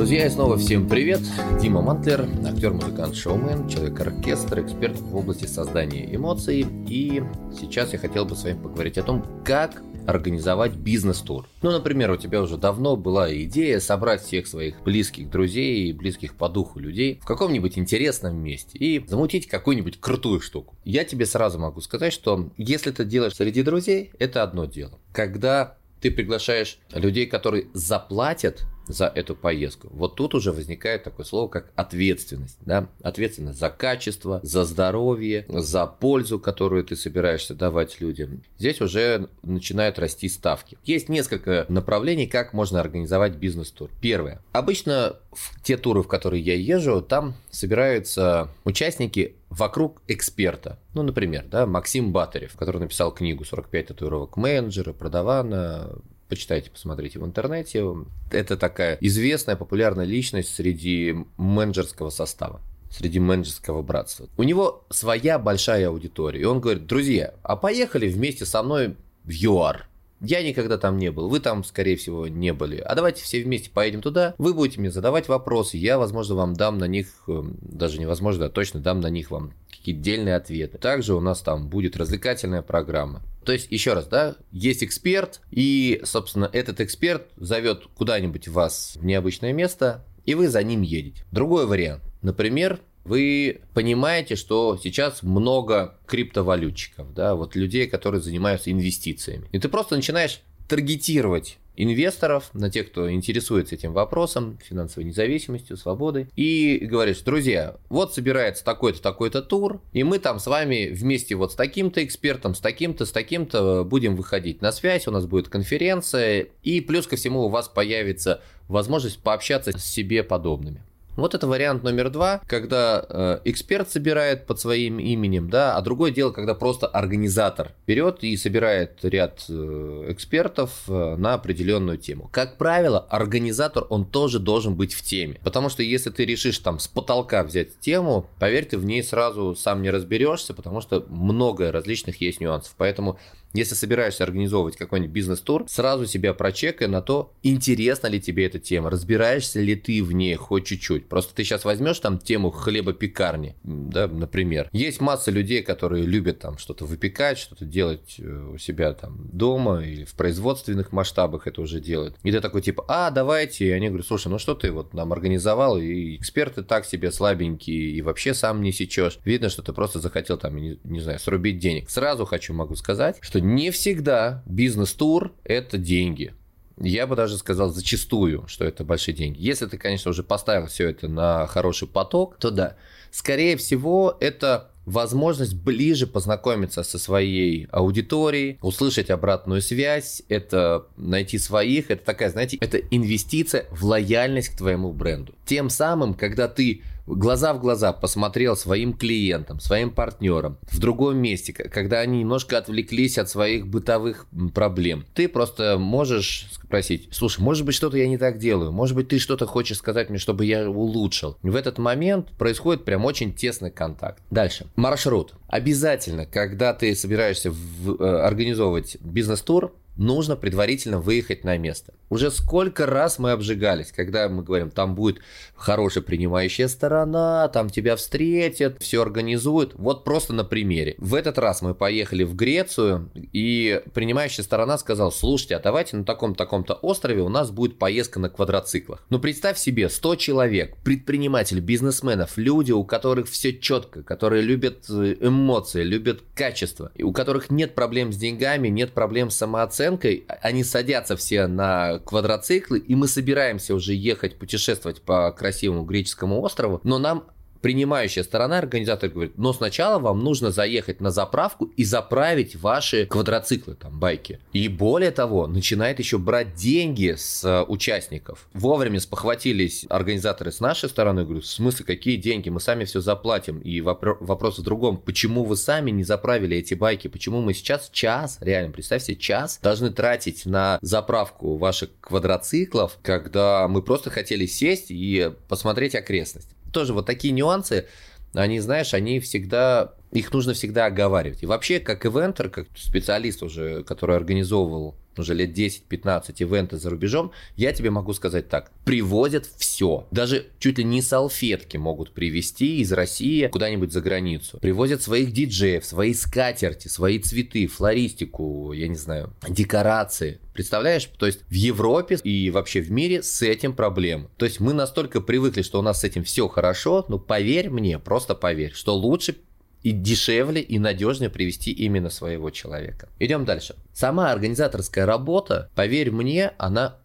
Друзья, и снова всем привет! Дима Мантлер, актер, музыкант, шоумен, человек-оркестр, эксперт в области создания эмоций. И сейчас я хотел бы с вами поговорить о том, как организовать бизнес-тур. Ну, например, у тебя уже давно была идея собрать всех своих близких друзей и близких по духу людей в каком-нибудь интересном месте и замутить какую-нибудь крутую штуку. Я тебе сразу могу сказать, что если ты делаешь среди друзей, это одно дело. Когда ты приглашаешь людей, которые заплатят за эту поездку. Вот тут уже возникает такое слово, как ответственность. Да? Ответственность за качество, за здоровье, за пользу, которую ты собираешься давать людям. Здесь уже начинают расти ставки. Есть несколько направлений, как можно организовать бизнес-тур. Первое. Обычно в те туры, в которые я езжу, там собираются участники вокруг эксперта. Ну, например, да, Максим Батарев, который написал книгу «45 татуировок менеджера», «Продавана», почитайте, посмотрите в интернете. Это такая известная, популярная личность среди менеджерского состава среди менеджерского братства. У него своя большая аудитория. И он говорит, друзья, а поехали вместе со мной в ЮАР. Я никогда там не был, вы там, скорее всего, не были. А давайте все вместе поедем туда, вы будете мне задавать вопросы, я, возможно, вам дам на них, эм, даже невозможно, а точно дам на них вам какие-то дельные ответы. Также у нас там будет развлекательная программа. То есть, еще раз, да, есть эксперт, и, собственно, этот эксперт зовет куда-нибудь вас в необычное место, и вы за ним едете. Другой вариант. Например, вы понимаете, что сейчас много криптовалютчиков, да, вот людей, которые занимаются инвестициями. И ты просто начинаешь таргетировать инвесторов, на тех, кто интересуется этим вопросом, финансовой независимостью, свободой, и говоришь, друзья, вот собирается такой-то, такой-то тур, и мы там с вами вместе вот с таким-то экспертом, с таким-то, с таким-то будем выходить на связь, у нас будет конференция, и плюс ко всему у вас появится возможность пообщаться с себе подобными. Вот это вариант номер два, когда э, эксперт собирает под своим именем, да, а другое дело, когда просто организатор берет и собирает ряд э, экспертов э, на определенную тему. Как правило, организатор, он тоже должен быть в теме, потому что если ты решишь там с потолка взять тему, поверь, ты в ней сразу сам не разберешься, потому что много различных есть нюансов. Поэтому если собираешься организовывать какой-нибудь бизнес-тур, сразу себя прочекай на то, интересна ли тебе эта тема, разбираешься ли ты в ней хоть чуть-чуть. Просто ты сейчас возьмешь там тему хлебопекарни, да, например. Есть масса людей, которые любят там что-то выпекать, что-то делать э, у себя там дома или в производственных масштабах это уже делают. И ты такой типа, а, давайте. И они говорят, слушай, ну что ты вот нам организовал, и эксперты так себе слабенькие, и вообще сам не сечешь. Видно, что ты просто захотел там, не, не знаю, срубить денег. Сразу хочу могу сказать, что не всегда бизнес-тур – это деньги. Я бы даже сказал зачастую, что это большие деньги. Если ты, конечно, уже поставил все это на хороший поток, то да. Скорее всего, это возможность ближе познакомиться со своей аудиторией, услышать обратную связь, это найти своих, это такая, знаете, это инвестиция в лояльность к твоему бренду. Тем самым, когда ты глаза в глаза посмотрел своим клиентам, своим партнерам в другом месте, когда они немножко отвлеклись от своих бытовых проблем. Ты просто можешь спросить, слушай, может быть, что-то я не так делаю, может быть, ты что-то хочешь сказать мне, чтобы я улучшил. В этот момент происходит прям очень тесный контакт. Дальше. Маршрут. Обязательно, когда ты собираешься в, э, организовывать бизнес-тур, нужно предварительно выехать на место. Уже сколько раз мы обжигались, когда мы говорим, там будет хорошая принимающая сторона, там тебя встретят, все организуют. Вот просто на примере. В этот раз мы поехали в Грецию, и принимающая сторона сказала, слушайте, а давайте на таком-таком-то острове у нас будет поездка на квадроциклах. Ну представь себе, 100 человек, предпринимателей, бизнесменов, люди, у которых все четко, которые любят э, эмоции, любят качество, и у которых нет проблем с деньгами, нет проблем с самооценкой, оценкой, а, они садятся все на квадроциклы, и мы собираемся уже ехать путешествовать по красивому греческому острову, но нам принимающая сторона, организатор говорит, но сначала вам нужно заехать на заправку и заправить ваши квадроциклы, там, байки. И более того, начинает еще брать деньги с э, участников. Вовремя спохватились организаторы с нашей стороны, говорю, в смысле, какие деньги, мы сами все заплатим. И вопро- вопрос в другом, почему вы сами не заправили эти байки, почему мы сейчас час, реально, представьте, час должны тратить на заправку ваших квадроциклов, когда мы просто хотели сесть и посмотреть окрестность тоже вот такие нюансы, они, знаешь, они всегда, их нужно всегда оговаривать. И вообще, как ивентер, как специалист уже, который организовывал уже лет 10-15 ивенты за рубежом, я тебе могу сказать так. Привозят все. Даже чуть ли не салфетки могут привезти из России куда-нибудь за границу. Привозят своих диджеев, свои скатерти, свои цветы, флористику, я не знаю, декорации. Представляешь? То есть в Европе и вообще в мире с этим проблемы. То есть мы настолько привыкли, что у нас с этим все хорошо, но поверь мне, просто поверь, что лучше и дешевле, и надежнее привести именно своего человека. Идем дальше. Сама организаторская работа, поверь мне, она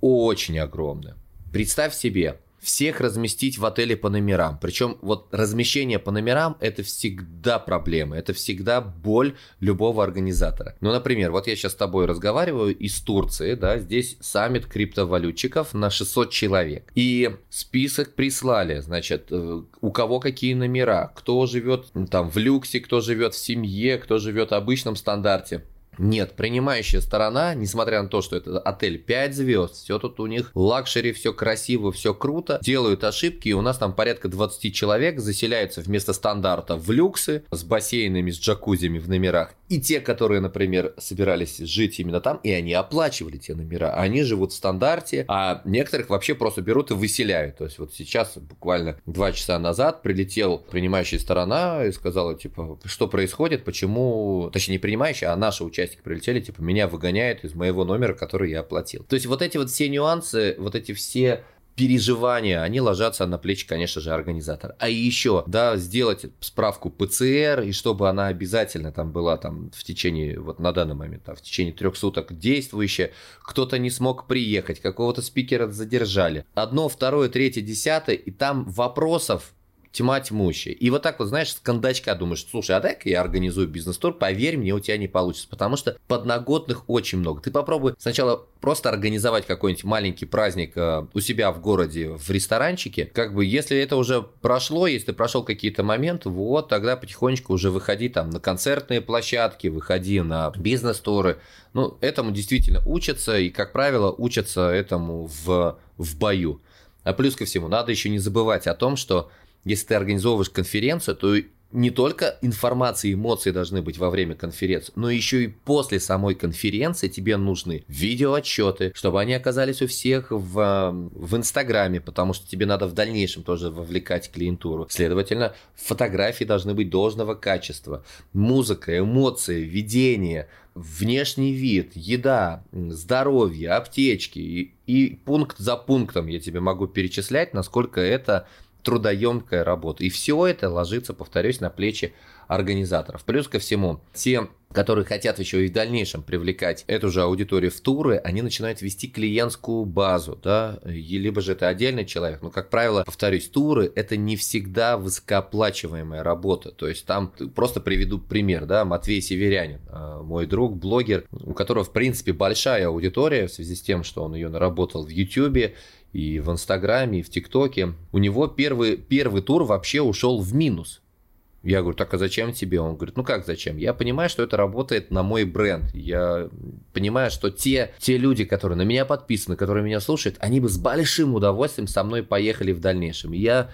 очень огромная. Представь себе, всех разместить в отеле по номерам. Причем вот размещение по номерам это всегда проблема, это всегда боль любого организатора. Ну, например, вот я сейчас с тобой разговариваю из Турции, да, здесь саммит криптовалютчиков на 600 человек. И список прислали, значит, э, у кого какие номера, кто живет там в люксе, кто живет в семье, кто живет в обычном стандарте. Нет, принимающая сторона, несмотря на то, что это отель 5 звезд, все тут у них luxury, все красиво, все круто, делают ошибки, и у нас там порядка 20 человек заселяются вместо стандарта в люксы с бассейнами, с джакузями в номерах. И те, которые, например, собирались жить именно там, и они оплачивали те номера, они живут в стандарте, а некоторых вообще просто берут и выселяют. То есть вот сейчас, буквально два часа назад, прилетел принимающая сторона и сказала, типа, что происходит, почему, точнее, не принимающая, а наши участники участники прилетели, типа, меня выгоняют из моего номера, который я оплатил. То есть вот эти вот все нюансы, вот эти все переживания, они ложатся на плечи, конечно же, организатора. А еще, да, сделать справку ПЦР, и чтобы она обязательно там была там в течение, вот на данный момент, там, в течение трех суток действующая, кто-то не смог приехать, какого-то спикера задержали. Одно, второе, третье, десятое, и там вопросов тьма тьмущая. И вот так вот, знаешь, с кондачка думаешь, слушай, а дай-ка я организую бизнес-тур, поверь мне, у тебя не получится, потому что подноготных очень много. Ты попробуй сначала просто организовать какой-нибудь маленький праздник э, у себя в городе, в ресторанчике, как бы, если это уже прошло, если прошел какие-то моменты, вот, тогда потихонечку уже выходи там на концертные площадки, выходи на бизнес-туры, ну, этому действительно учатся, и, как правило, учатся этому в, в бою. А плюс ко всему, надо еще не забывать о том, что если ты организовываешь конференцию, то не только информация и эмоции должны быть во время конференции, но еще и после самой конференции тебе нужны видеоотчеты, чтобы они оказались у всех в, в Инстаграме, потому что тебе надо в дальнейшем тоже вовлекать клиентуру. Следовательно, фотографии должны быть должного качества. Музыка, эмоции, видение, внешний вид, еда, здоровье, аптечки и, и пункт за пунктом я тебе могу перечислять, насколько это трудоемкая работа. И все это ложится, повторюсь, на плечи организаторов. Плюс ко всему, те, которые хотят еще и в дальнейшем привлекать эту же аудиторию в туры, они начинают вести клиентскую базу, да, и либо же это отдельный человек, но, как правило, повторюсь, туры – это не всегда высокооплачиваемая работа, то есть там, просто приведу пример, да, Матвей Северянин, а, мой друг, блогер, у которого, в принципе, большая аудитория в связи с тем, что он ее наработал в YouTube, и в Инстаграме, и в ТикТоке. У него первый, первый тур вообще ушел в минус. Я говорю, так а зачем тебе? Он говорит, ну как зачем? Я понимаю, что это работает на мой бренд. Я понимаю, что те, те люди, которые на меня подписаны, которые меня слушают, они бы с большим удовольствием со мной поехали в дальнейшем. Я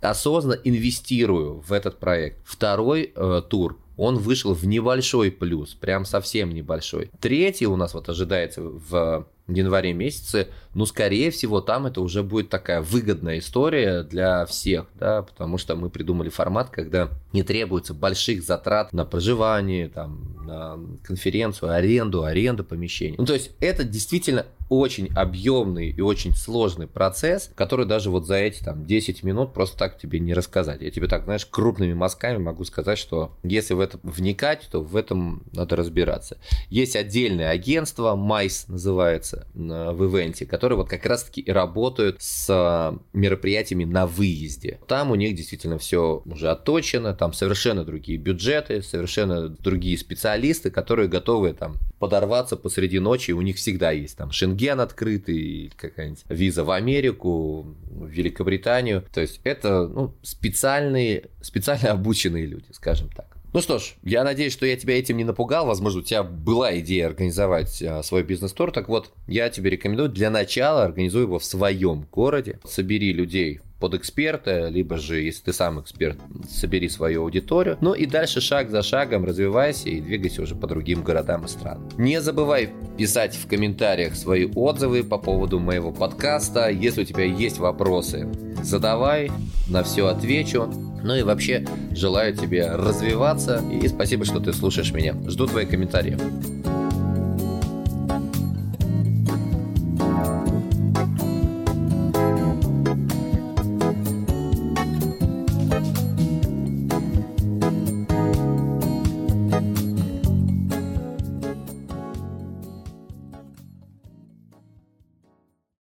осознанно инвестирую в этот проект. Второй э, тур он вышел в небольшой плюс, прям совсем небольшой. Третий у нас вот ожидается в январе месяце, ну, скорее всего, там это уже будет такая выгодная история для всех, да, потому что мы придумали формат, когда не требуется больших затрат на проживание, там, на конференцию, аренду, аренду помещений. Ну, то есть это действительно очень объемный и очень сложный процесс, который даже вот за эти там 10 минут просто так тебе не рассказать. Я тебе так, знаешь, крупными мазками могу сказать, что если в это вникать, то в этом надо разбираться. Есть отдельное агентство, Майс называется, в ивенте, которые вот как раз-таки и работают с а, мероприятиями на выезде. Там у них действительно все уже отточено, там совершенно другие бюджеты, совершенно другие специалисты, которые готовы там подорваться посреди ночи, у них всегда есть там Шенген открытый, какая-нибудь виза в Америку, в Великобританию. То есть это ну, специальные, специально обученные люди, скажем так. Ну что ж, я надеюсь, что я тебя этим не напугал. Возможно, у тебя была идея организовать а, свой бизнес-тур. Так вот, я тебе рекомендую для начала организуй его в своем городе. Собери людей под эксперта, либо же, если ты сам эксперт, собери свою аудиторию. Ну и дальше шаг за шагом развивайся и двигайся уже по другим городам и странам. Не забывай писать в комментариях свои отзывы по поводу моего подкаста. Если у тебя есть вопросы, задавай, на все отвечу. Ну и вообще желаю тебе развиваться и спасибо, что ты слушаешь меня. Жду твои комментарии.